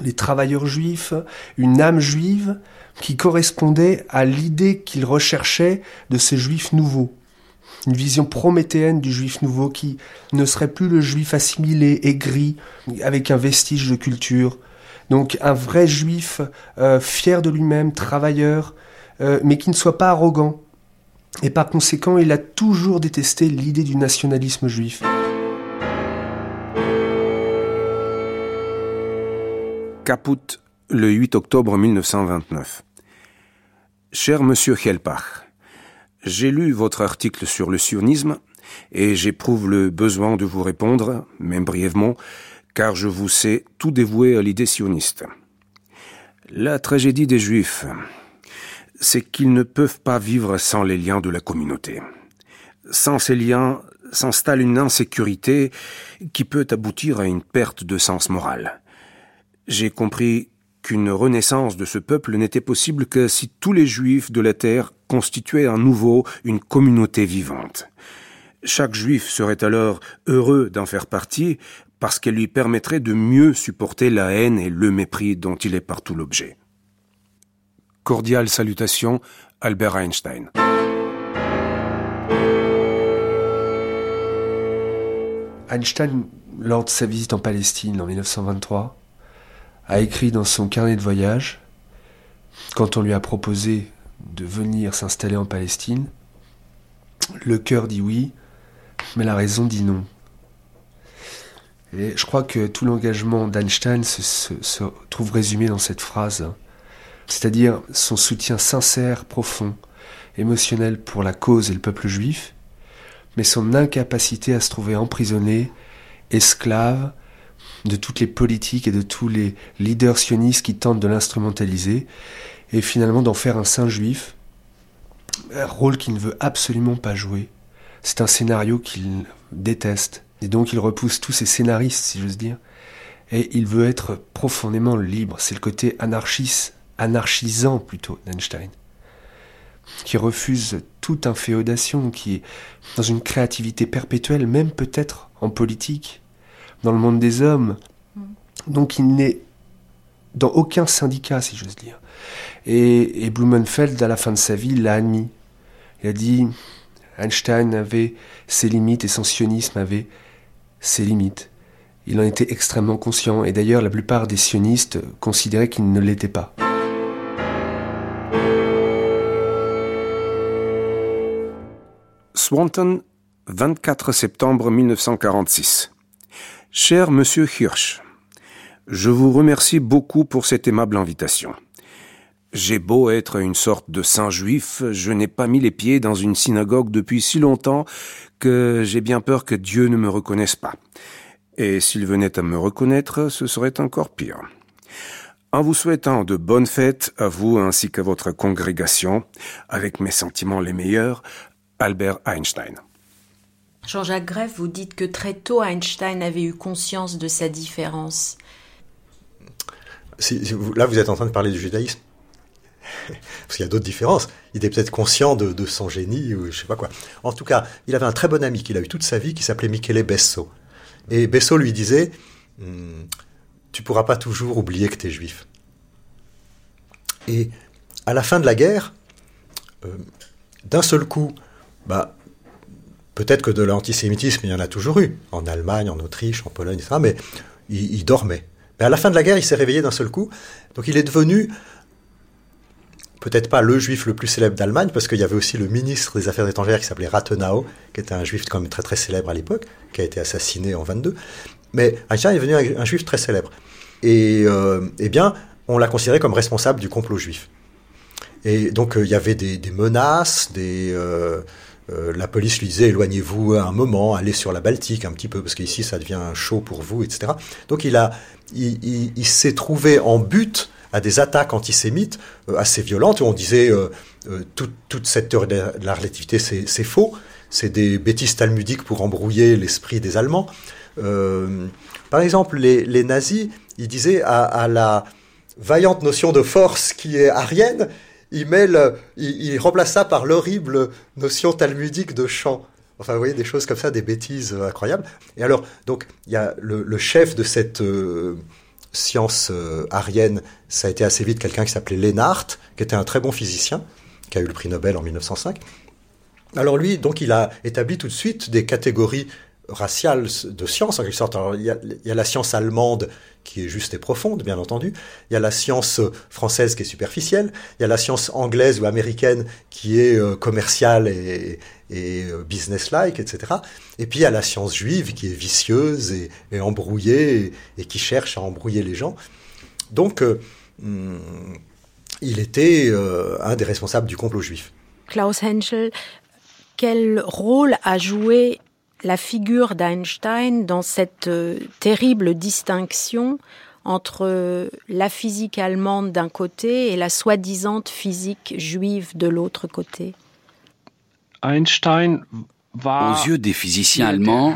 S17: les travailleurs juifs, une âme juive qui correspondait à l'idée qu'il recherchait de ces juifs nouveaux. Une vision prométhéenne du juif nouveau qui ne serait plus le juif assimilé, aigri, avec un vestige de culture. Donc un vrai juif euh, fier de lui-même, travailleur, euh, mais qui ne soit pas arrogant. Et par conséquent, il a toujours détesté l'idée du nationalisme juif.
S4: Caput, le 8 octobre 1929. Cher Monsieur Helpach, j'ai lu votre article sur le sionisme et j'éprouve le besoin de vous répondre, même brièvement, car je vous sais tout dévoué à l'idée sioniste. La tragédie des Juifs, c'est qu'ils ne peuvent pas vivre sans les liens de la communauté. Sans ces liens s'installe une insécurité qui peut aboutir à une perte de sens moral. J'ai compris qu'une renaissance de ce peuple n'était possible que si tous les juifs de la terre constituaient à nouveau une communauté vivante. Chaque juif serait alors heureux d'en faire partie parce qu'elle lui permettrait de mieux supporter la haine et le mépris dont il est partout l'objet. Cordiale salutation, Albert Einstein.
S17: Einstein, lors de sa visite en Palestine en 1923, a écrit dans son carnet de voyage, quand on lui a proposé de venir s'installer en Palestine, le cœur dit oui, mais la raison dit non. Et je crois que tout l'engagement d'Einstein se, se, trouve résumé dans cette phrase, c'est-à-dire son soutien sincère, profond, émotionnel pour la cause et le peuple juif, mais son incapacité à se trouver emprisonné, esclave, de toutes les politiques et de tous les leaders sionistes qui tentent de l'instrumentaliser, et finalement d'en faire un saint juif, un rôle qu'il ne veut absolument pas jouer. C'est un scénario qu'il déteste, et donc il repousse tous ses scénaristes, si j'ose dire, et il veut être profondément libre. C'est le côté anarchiste, anarchisant plutôt d'Einstein, qui refuse toute inféodation, qui est dans une créativité perpétuelle, même peut-être en politique, dans le monde des hommes. Donc il n'est dans aucun syndicat, si j'ose dire. Et, Blumenfeld, à la fin de sa vie, l'a admis. Il a dit Einstein avait ses limites et son sionisme avait ses limites. Il en était extrêmement conscient, et d'ailleurs la plupart des sionistes considéraient qu'il ne l'était pas.
S4: Swanton, 24 septembre 1946. Cher Monsieur Hirsch, je vous remercie beaucoup pour cette aimable invitation. J'ai beau être une sorte de saint juif, je n'ai pas mis les pieds dans une synagogue depuis si longtemps que j'ai bien peur que Dieu ne me reconnaisse pas. Et s'il venait à me reconnaître, ce serait encore pire. En vous souhaitant de bonnes fêtes à vous ainsi qu'à votre congrégation, avec mes sentiments les meilleurs, Albert Einstein.
S2: Jean-Jacques Greff, vous dites que très tôt Einstein avait eu conscience de sa différence.
S5: là, vous êtes en train de parler du judaïsme. (laughs) Parce qu'il y a d'autres différences. Il était peut-être conscient de, son génie ou je sais pas quoi. En tout cas, il avait un très bon ami qu'il a eu toute sa vie qui s'appelait Michele Besso. Et Besso lui disait hmm, Tu pourras pas toujours oublier que tu es juif. Et à la fin de la guerre, euh, d'un seul coup, bah, Peut-être que de l'antisémitisme, il y en a toujours eu, en Allemagne, en Autriche, en Pologne, etc., mais il, dormait. Mais à la fin de la guerre, il s'est réveillé d'un seul coup. Donc il est devenu peut-être pas le juif le plus célèbre d'Allemagne, parce qu'il y avait aussi le ministre des Affaires étrangères qui s'appelait Rathenau, qui était un juif quand même très très célèbre à l'époque, qui a été assassiné en 22. Mais Einstein est devenu un, juif très célèbre. Et eh bien, on l'a considéré comme responsable du complot juif. Et donc il y avait des, menaces, des, la police lui disait éloignez-vous un moment, allez sur la Baltique un petit peu, parce qu'ici ça devient chaud pour vous, etc. Donc il, il s'est trouvé en but à des attaques antisémites euh, assez violentes on disait euh, euh, toute, cette théorie de la relativité c'est faux, c'est des bêtises talmudiques pour embrouiller l'esprit des Allemands. par exemple, les, nazis, ils disaient à, la vaillante notion de force qui est arienne, ils, mêlent, ils, remplacent ça par l'horrible notion talmudique de champ. Enfin, vous voyez, des choses comme ça, des bêtises incroyables. Et alors, donc, il y a le, chef de cette science euh, arienne, ça a été assez vite quelqu'un qui s'appelait Lennart, qui était un très bon physicien, qui a eu le prix Nobel en 1905. Alors lui, donc, il a établi tout de suite des catégories raciales de science, en quelque sorte. il, y a, la science allemande qui est juste et profonde, bien entendu. Il y a la science française qui est superficielle. Il y a la science anglaise ou américaine qui est euh, commerciale et, euh, business-like, etc. Et puis il y a la science juive qui est vicieuse et, embrouillée et, qui cherche à embrouiller les gens. Donc, euh, hmm, il était un des responsables du complot juif.
S2: Klaus Henschel, quel rôle a joué la figure d'Einstein dans cette terrible distinction entre la physique allemande d'un côté et la soi-disant physique juive de l'autre côté
S12: Einstein aux yeux des physiciens allemands,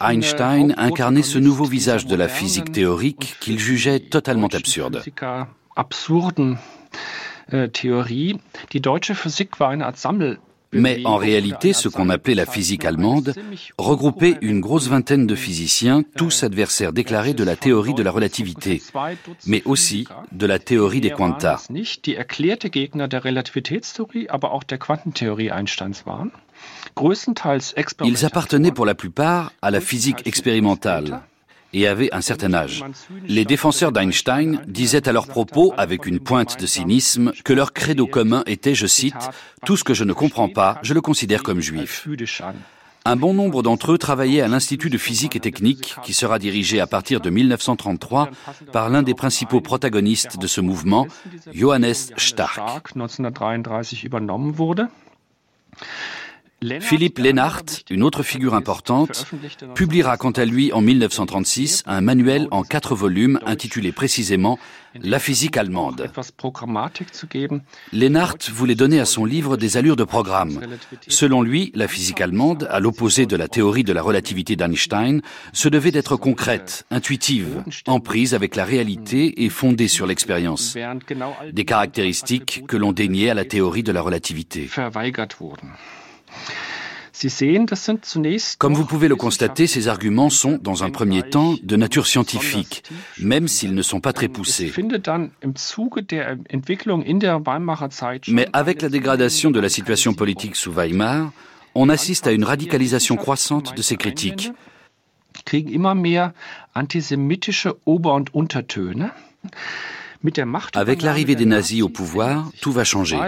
S12: Einstein incarnait ce nouveau visage de la physique théorique qu'il jugeait totalement absurde. Mais en réalité, ce qu'on appelait la physique allemande regroupait une grosse vingtaine de physiciens, tous adversaires déclarés de la théorie de la relativité, mais aussi de la théorie des quanta. Ils appartenaient pour la plupart à la physique expérimentale et avaient un certain âge. Les défenseurs d'Einstein disaient à leur propos, avec une pointe de cynisme, que leur credo commun était, je cite, Tout ce que je ne comprends pas, je le considère comme juif. Un bon nombre d'entre eux travaillaient à l'Institut de physique et technique, qui sera dirigé à partir de 1933 par l'un des principaux protagonistes de ce mouvement, Johannes Stark. Philippe Lennart, une autre figure importante, publiera quant à lui en 1936 un manuel en quatre volumes intitulé précisément La physique allemande. Lennart voulait donner à son livre des allures de programme. Selon lui, la physique allemande, à l'opposé de la théorie de la relativité d'Einstein, se devait d'être concrète, intuitive, en prise avec la réalité et fondée sur l'expérience. Des caractéristiques que l'on déniait à la théorie de la relativité. Comme vous pouvez le constater, ces arguments sont, dans un premier temps, de nature scientifique, même s'ils ne sont pas très poussés. Mais avec la dégradation de la situation politique sous Weimar, on assiste à une radicalisation croissante de ces critiques. Avec l'arrivée des nazis au pouvoir, tout va changer.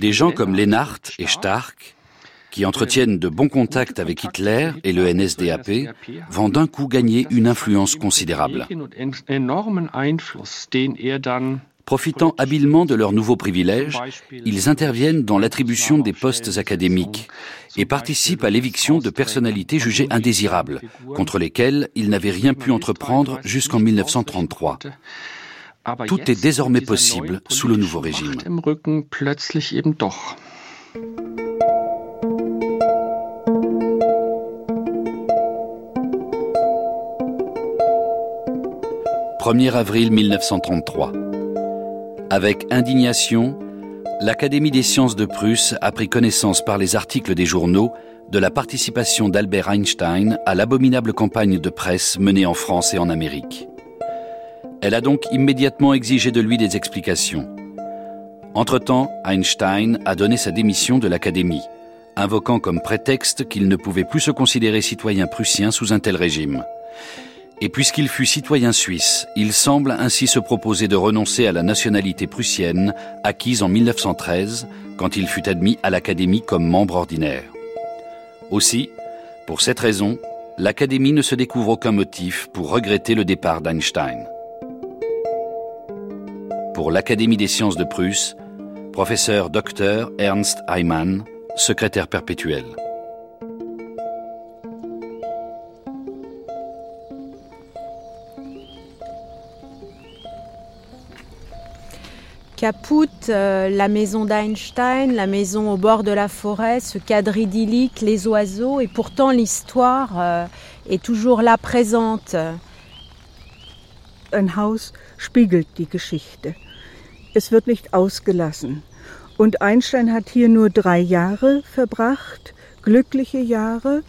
S12: Des gens comme Lennart et Stark, qui entretiennent de bons contacts avec Hitler et le NSDAP, vont d'un coup gagner une influence considérable. Profitant habilement de leurs nouveaux privilèges, ils interviennent dans l'attribution des postes académiques et participent à l'éviction de personnalités jugées indésirables, contre lesquelles ils n'avaient rien pu entreprendre jusqu'en 1933. Tout est désormais possible sous le nouveau régime. « 1er avril 1933. Avec indignation, l'Académie des sciences de Prusse a pris connaissance par les articles des journaux de la participation d'Albert Einstein à l'abominable campagne de presse menée en France et en Amérique. Elle a donc immédiatement exigé de lui des explications. Entre-temps, Einstein a donné sa démission de l'Académie, invoquant comme prétexte qu'il ne pouvait plus se considérer citoyen prussien sous un tel régime. Et puisqu'il fut citoyen suisse, il semble ainsi se proposer de renoncer à la nationalité prussienne acquise en 1913 quand il fut admis à l'Académie comme membre ordinaire. Aussi, pour cette raison, l'Académie ne se découvre aucun motif pour regretter le départ d'Einstein. Pour l'Académie des sciences de Prusse, professeur Dr Ernst Heimann, secrétaire perpétuel.
S2: Caput, euh, la maison d'Einstein, la maison au bord de la forêt, ce cadre idyllique, les oiseaux, et pourtant l'histoire euh, est toujours là présente.
S16: Ein Haus spiegelt die Geschichte. Es wird nicht ausgelassen. Und Einstein hat hier nur drei Jahre verbracht, glückliche Jahre.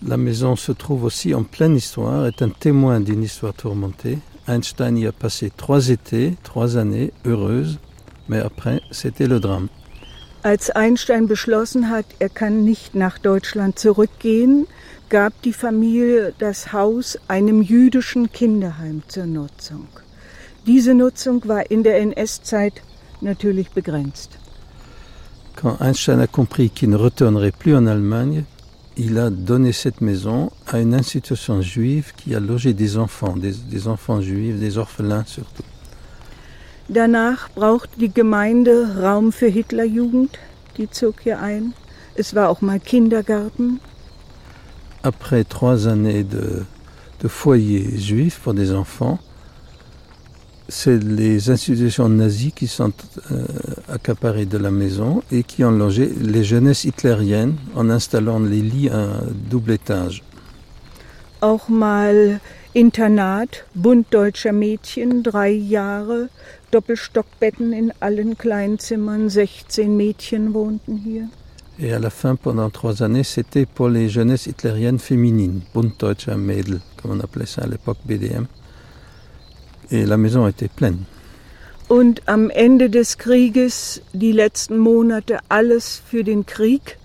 S14: La maison se trouve aussi en pleine histoire, est un témoin d'une histoire tourmentée. Einstein y a passé trois étés, trois années heureuses, mais après, c'était le drame.
S16: Als Einstein beschlossen hat, er kann nicht nach Deutschland zurückgehen, gab die Familie das Haus einem jüdischen Kinderheim zur Nutzung. Diese Nutzung war in der NS-Zeit natürlich begrenzt.
S14: Quand Einstein a compris qu'il ne retournerait plus en Allemagne, il a donné cette maison à une institution juive qui a logé des enfants, des, des enfants juifs, des orphelins surtout.
S16: Danach brauchte die Gemeinde Raum für Hitlerjugend, die zog hier ein. Es war auch mal Kindergarten.
S14: Après trois années de, de foyer juif pour des enfants, c'est les institutions nazies qui sont euh, accaparées de la maison et qui ont logé les jeunesses hitlériennes en installant les lits à double étage.
S16: Auch mal Internat, Bund deutscher Mädchen, drei Jahre, Doppelstockbetten in allen Kleinzimmern, 16 Mädchen wohnten hier.
S14: Et à la fin, pendant trois années, c'était pour les jeunesses hitlériennes féminines, Bund deutscher Mädel, comme on appelait ça à l'époque BDM. Et la maison était pleine.
S16: Und am Ende des Krieges, die letzten Monate, alles für den Krieg,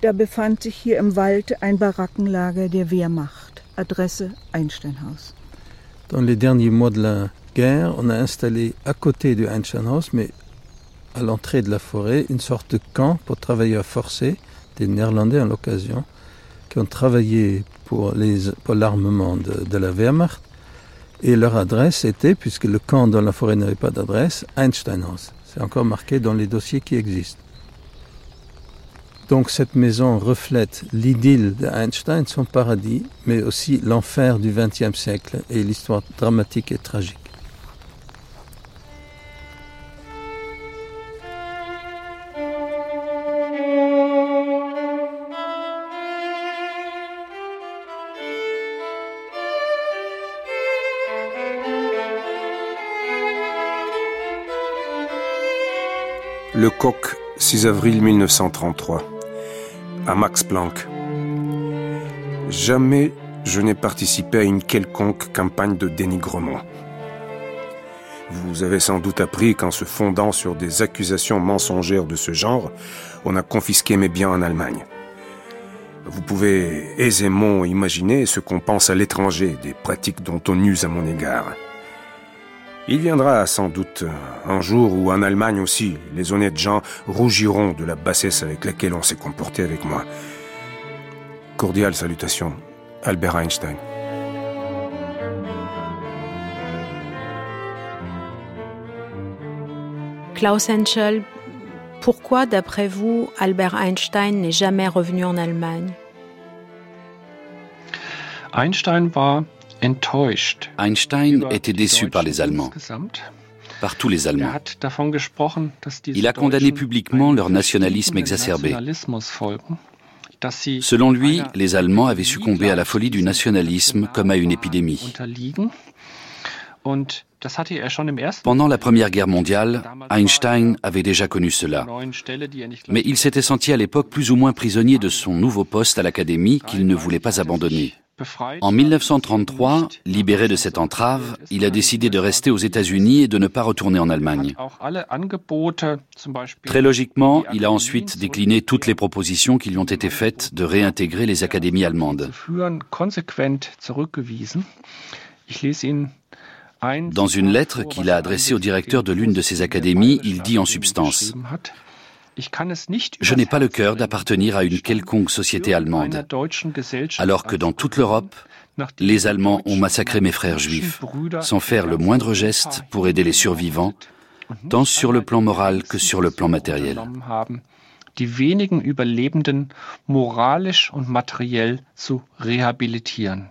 S16: da befand sich hier im Wald ein Barackenlager der Wehrmacht. Adresse Einsteinhaus.
S14: Dans les derniers mois de la guerre, on a installé à côté du Einsteinhaus, mais à l'entrée de la forêt, une sorte de camp pour travailleurs forcés, des Néerlandais en l'occasion, qui ont travaillé pour l'armement pour de, de la Wehrmacht et leur adresse était, puisque le camp dans la forêt n'avait pas d'adresse, Einsteinhaus. C'est encore marqué dans les dossiers qui existent. Donc cette maison reflète l'idylle d'Einstein, son paradis, mais aussi l'enfer du XXe siècle et l'histoire dramatique et tragique.
S4: Le Coq, 6 avril 1933. À Max Planck. Jamais je n'ai participé à une quelconque campagne de dénigrement. Vous avez sans doute appris qu'en se fondant sur des accusations mensongères de ce genre, on a confisqué mes biens en Allemagne. Vous pouvez aisément imaginer ce qu'on pense à l'étranger des pratiques dont on use à mon égard. Il viendra sans doute un jour où en Allemagne aussi, les honnêtes gens rougiront de la bassesse avec laquelle on s'est comporté avec moi. Cordiale salutation, Albert Einstein.
S2: Klaus Henschel, pourquoi, d'après vous, Albert Einstein n'est jamais revenu en Allemagne?
S11: Einstein war
S12: Einstein était déçu par les Allemands, par tous les Allemands. Il a condamné publiquement leur nationalisme exacerbé. Selon lui, les Allemands avaient succombé à la folie du nationalisme comme à une épidémie. Pendant la Première Guerre mondiale, Einstein avait déjà connu cela. Mais il s'était senti à l'époque plus ou moins prisonnier de son nouveau poste à l'Académie qu'il ne voulait pas abandonner. En 1933, libéré de cette entrave, il a décidé de rester aux États-Unis et de ne pas retourner en Allemagne. Très logiquement, il a ensuite décliné toutes les propositions qui lui ont été faites de réintégrer les académies allemandes. Dans une lettre qu'il a adressée au directeur de l'une de ces académies, il dit en substance Je n'ai pas le cœur d'appartenir à une quelconque société allemande, alors que dans toute l'Europe, les Allemands ont massacré mes frères juifs, sans faire le moindre geste pour aider les survivants, tant sur le plan moral que sur le plan matériel.
S11: die wenigen Überlebenden moralisch und materiell zu rehabilitieren.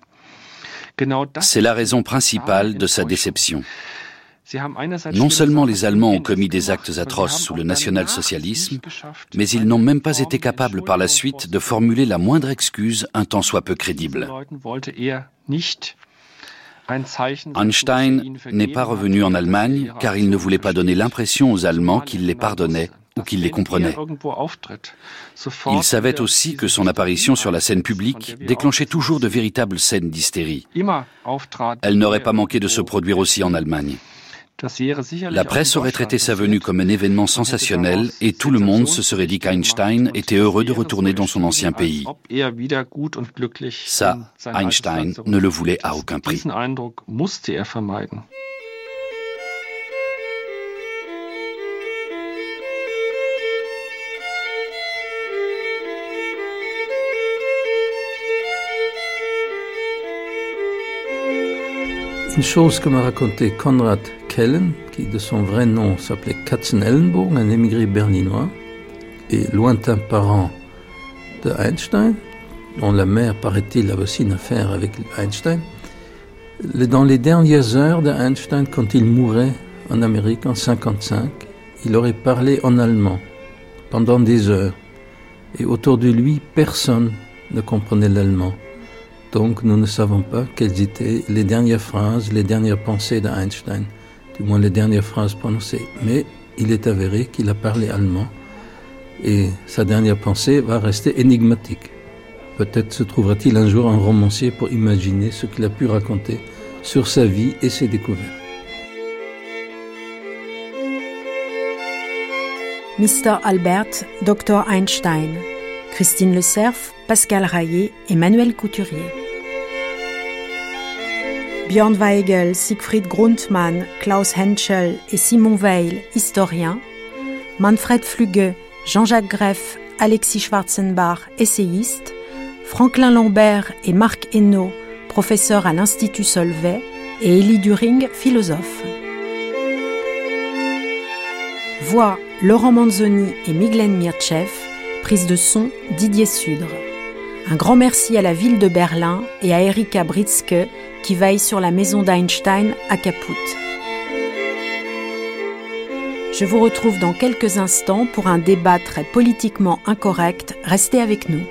S12: C'est la raison principale de sa déception. Non seulement les Allemands ont commis des actes atroces sous le national-socialisme, mais ils n'ont même pas été capables par la suite de formuler la moindre excuse un tant soit peu crédible. Einstein n'est pas revenu en Allemagne car il ne voulait pas donner l'impression aux Allemands qu'il les pardonnait ou qu'il les comprenait. Il savait aussi que son apparition sur la scène publique déclenchait toujours de véritables scènes d'hystérie. Elle n'aurait pas manqué de se produire aussi en Allemagne. La presse aurait traité sa venue comme un événement sensationnel et tout le monde se serait dit qu'Einstein était heureux de retourner dans son ancien pays. Ça, Einstein ne le voulait à aucun prix.
S14: Une chose que m'a raconté Konrad Kellen, qui de son vrai nom s'appelait Katzenellenburg, un émigré berlinois, et lointain parent de Einstein, dont la mère, paraît-il, avait aussi une affaire avec Einstein. Dans les dernières heures d'Einstein, quand il mourait en Amérique en 55, il aurait parlé en allemand pendant des heures. Et autour de lui, personne ne comprenait l'allemand. Donc nous ne savons pas quelles étaient les dernières phrases, les dernières pensées d'Einstein, du moins les dernières phrases prononcées. Mais il est avéré qu'il a parlé allemand et sa dernière pensée va rester énigmatique. Peut-être se trouvera-t-il un jour un romancier pour imaginer ce qu'il a pu raconter sur sa vie et ses découvertes.
S2: Mr. Albert, Dr. Einstein, Christine Le Cerf, Pascal Raillet, Emmanuel Couturier. Björn Weigel, Siegfried Grundmann, Klaus Henschel et Simon Weil, historiens, Manfred Fluge, Jean-Jacques Greff, Alexis Schwarzenbach, essayiste, Franklin Lambert et Marc Hainaut, professeurs à l'Institut Solvay, et Elie During, philosophe. Voix Laurent Manzoni et Miglen Mirchev, prise de son Didier Sudre. Un grand merci à la ville de Berlin et à Erika Britzke qui veille sur la maison d'Einstein à Caput. Je vous retrouve dans quelques instants pour un débat très politiquement incorrect. Restez avec nous.